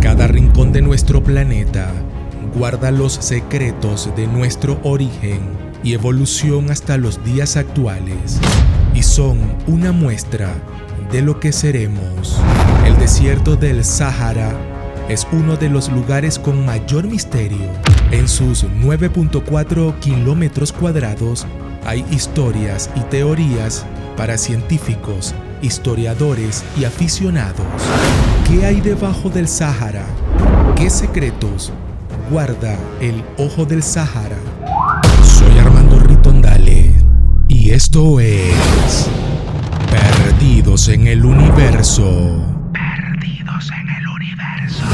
Cada rincón de nuestro planeta guarda los secretos de nuestro origen y evolución hasta los días actuales y son una muestra de lo que seremos. El desierto del Sahara es uno de los lugares con mayor misterio. En sus 9.4 kilómetros cuadrados hay historias y teorías para científicos, historiadores y aficionados. ¿Qué hay debajo del Sahara? ¿Qué secretos guarda el ojo del Sahara? Soy Armando Ritondale y esto es Perdidos en el Universo. Perdidos en el Universo.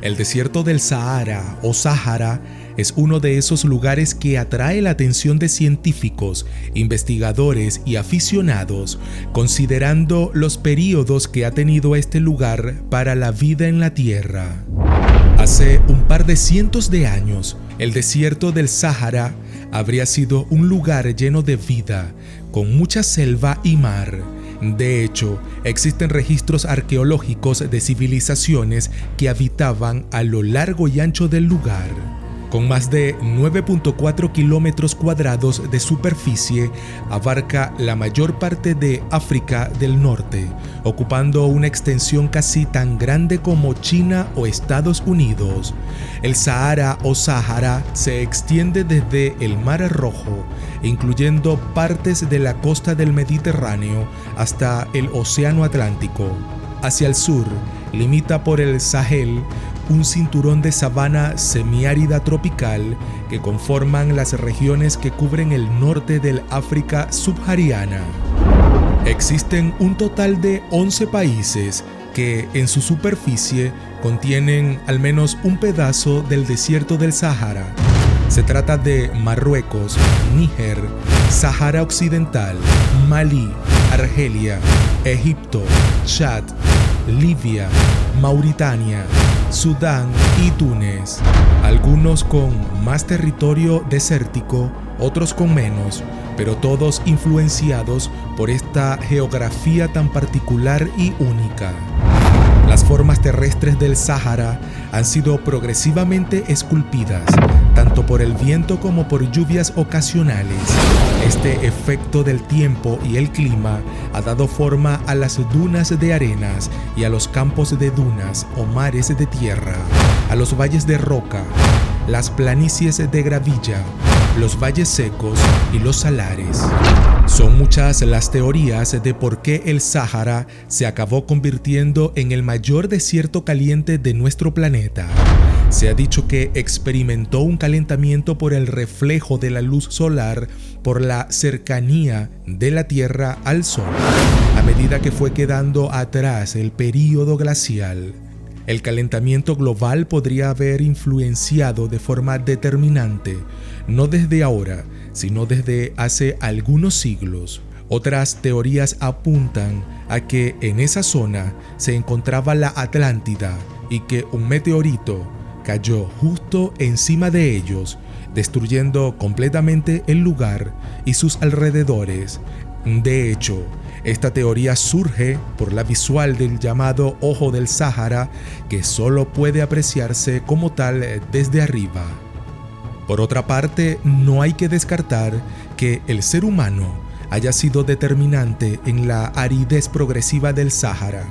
El desierto del Sahara o Sahara es uno de esos lugares que atrae la atención de científicos, investigadores y aficionados, considerando los períodos que ha tenido este lugar para la vida en la Tierra. Hace un par de cientos de años, el desierto del Sahara habría sido un lugar lleno de vida, con mucha selva y mar. De hecho, existen registros arqueológicos de civilizaciones que habitaban a lo largo y ancho del lugar. Con más de 9.4 kilómetros cuadrados de superficie, abarca la mayor parte de África del Norte, ocupando una extensión casi tan grande como China o Estados Unidos. El Sahara o Sahara se extiende desde el Mar Rojo, incluyendo partes de la costa del Mediterráneo, hasta el Océano Atlántico. Hacia el sur, limita por el Sahel, un cinturón de sabana semiárida tropical que conforman las regiones que cubren el norte del África subsahariana. Existen un total de 11 países que en su superficie contienen al menos un pedazo del desierto del Sahara. Se trata de Marruecos, Níger, Sahara Occidental, Malí, Argelia, Egipto, Chad, Libia, Mauritania, Sudán y Túnez, algunos con más territorio desértico, otros con menos, pero todos influenciados por esta geografía tan particular y única. Las formas terrestres del Sáhara han sido progresivamente esculpidas, tanto por el viento como por lluvias ocasionales. Este efecto del tiempo y el clima ha dado forma a las dunas de arenas y a los campos de dunas o mares de tierra, a los valles de roca, las planicies de gravilla, los valles secos y los salares. Son muchas las teorías de por qué el Sáhara se acabó convirtiendo en el mayor desierto caliente de nuestro planeta. Se ha dicho que experimentó un calentamiento por el reflejo de la luz solar por la cercanía de la Tierra al Sol, a medida que fue quedando atrás el período glacial. El calentamiento global podría haber influenciado de forma determinante, no desde ahora, sino desde hace algunos siglos. Otras teorías apuntan a que en esa zona se encontraba la Atlántida y que un meteorito cayó justo encima de ellos, destruyendo completamente el lugar y sus alrededores. De hecho, esta teoría surge por la visual del llamado Ojo del Sáhara, que solo puede apreciarse como tal desde arriba. Por otra parte, no hay que descartar que el ser humano haya sido determinante en la aridez progresiva del Sáhara.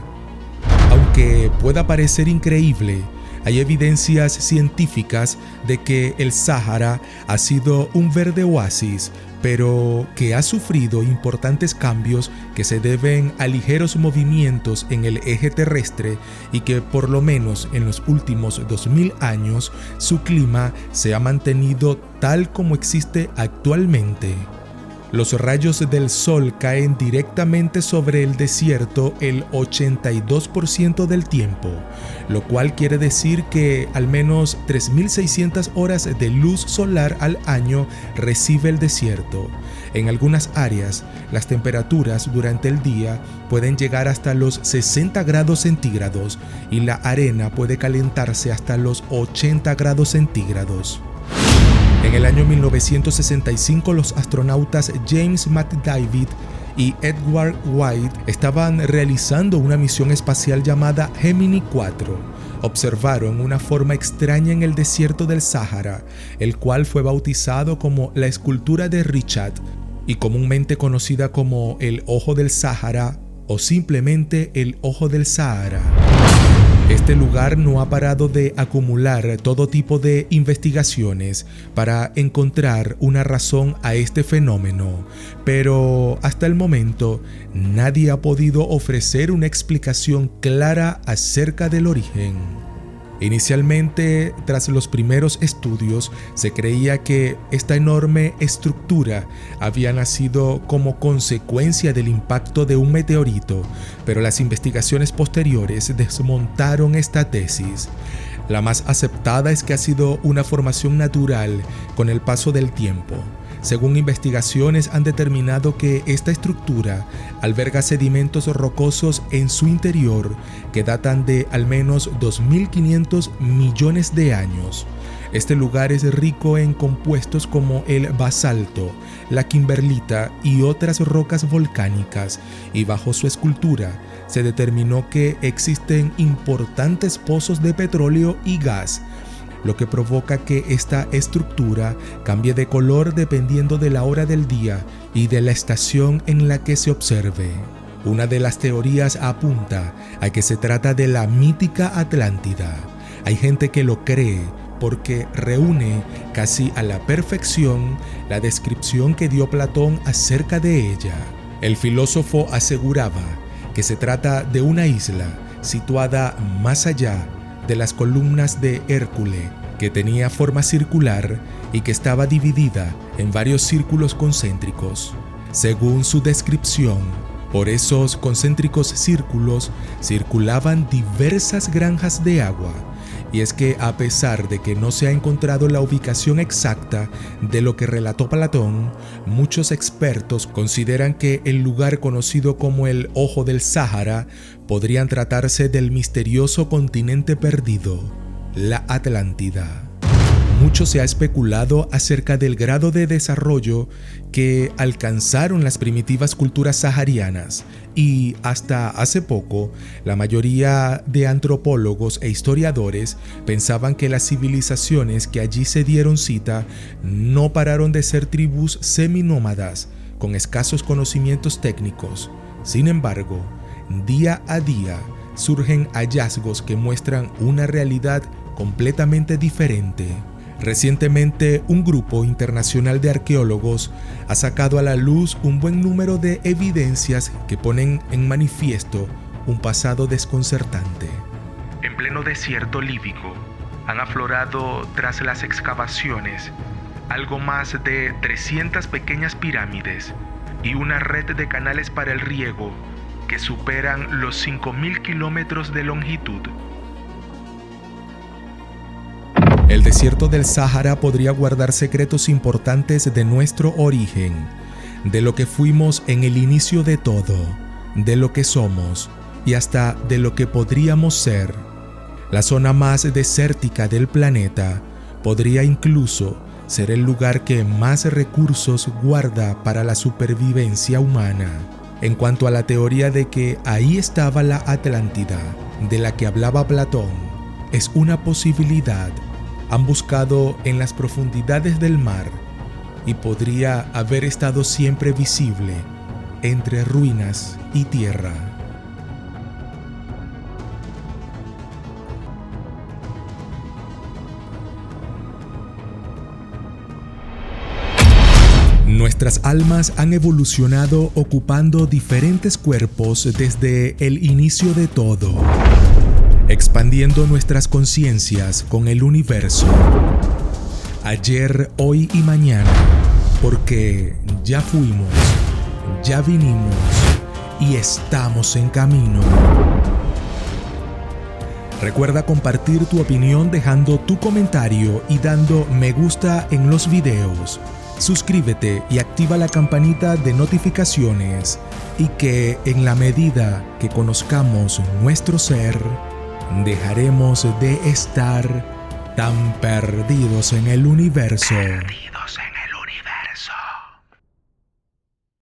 Aunque pueda parecer increíble, hay evidencias científicas de que el Sáhara ha sido un verde oasis, pero que ha sufrido importantes cambios que se deben a ligeros movimientos en el eje terrestre y que por lo menos en los últimos 2000 años su clima se ha mantenido tal como existe actualmente. Los rayos del sol caen directamente sobre el desierto el 82% del tiempo, lo cual quiere decir que al menos 3.600 horas de luz solar al año recibe el desierto. En algunas áreas, las temperaturas durante el día pueden llegar hasta los 60 grados centígrados y la arena puede calentarse hasta los 80 grados centígrados. En el año 1965 los astronautas James McDivitt y Edward White estaban realizando una misión espacial llamada Gemini 4. Observaron una forma extraña en el desierto del Sáhara, el cual fue bautizado como la escultura de Richard y comúnmente conocida como el Ojo del Sáhara o simplemente el Ojo del Sahara. Este lugar no ha parado de acumular todo tipo de investigaciones para encontrar una razón a este fenómeno, pero hasta el momento nadie ha podido ofrecer una explicación clara acerca del origen. Inicialmente, tras los primeros estudios, se creía que esta enorme estructura había nacido como consecuencia del impacto de un meteorito, pero las investigaciones posteriores desmontaron esta tesis. La más aceptada es que ha sido una formación natural con el paso del tiempo. Según investigaciones han determinado que esta estructura alberga sedimentos rocosos en su interior que datan de al menos 2.500 millones de años. Este lugar es rico en compuestos como el basalto, la kimberlita y otras rocas volcánicas, y bajo su escultura se determinó que existen importantes pozos de petróleo y gas, lo que provoca que esta estructura cambie de color dependiendo de la hora del día y de la estación en la que se observe. Una de las teorías apunta a que se trata de la mítica Atlántida. Hay gente que lo cree porque reúne casi a la perfección la descripción que dio Platón acerca de ella. El filósofo aseguraba que se trata de una isla situada más allá de las columnas de Hércules, que tenía forma circular y que estaba dividida en varios círculos concéntricos. Según su descripción, por esos concéntricos círculos circulaban diversas granjas de agua, y es que a pesar de que no se ha encontrado la ubicación exacta de lo que relató Platón, muchos expertos consideran que el lugar conocido como el Ojo del Sáhara podrían tratarse del misterioso continente perdido, la Atlántida. Mucho se ha especulado acerca del grado de desarrollo que alcanzaron las primitivas culturas saharianas y hasta hace poco la mayoría de antropólogos e historiadores pensaban que las civilizaciones que allí se dieron cita no pararon de ser tribus seminómadas con escasos conocimientos técnicos. Sin embargo, día a día surgen hallazgos que muestran una realidad completamente diferente. Recientemente, un grupo internacional de arqueólogos ha sacado a la luz un buen número de evidencias que ponen en manifiesto un pasado desconcertante. En pleno desierto líbico, han aflorado tras las excavaciones algo más de 300 pequeñas pirámides y una red de canales para el riego que superan los 5.000 kilómetros de longitud el desierto del Sáhara podría guardar secretos importantes de nuestro origen, de lo que fuimos en el inicio de todo, de lo que somos y hasta de lo que podríamos ser. La zona más desértica del planeta podría incluso ser el lugar que más recursos guarda para la supervivencia humana. En cuanto a la teoría de que ahí estaba la Atlántida, de la que hablaba Platón, es una posibilidad han buscado en las profundidades del mar y podría haber estado siempre visible entre ruinas y tierra. Nuestras almas han evolucionado ocupando diferentes cuerpos desde el inicio de todo expandiendo nuestras conciencias con el universo. Ayer, hoy y mañana, porque ya fuimos, ya vinimos y estamos en camino. Recuerda compartir tu opinión dejando tu comentario y dando me gusta en los videos. Suscríbete y activa la campanita de notificaciones y que en la medida que conozcamos nuestro ser, dejaremos de estar tan perdidos en el universo.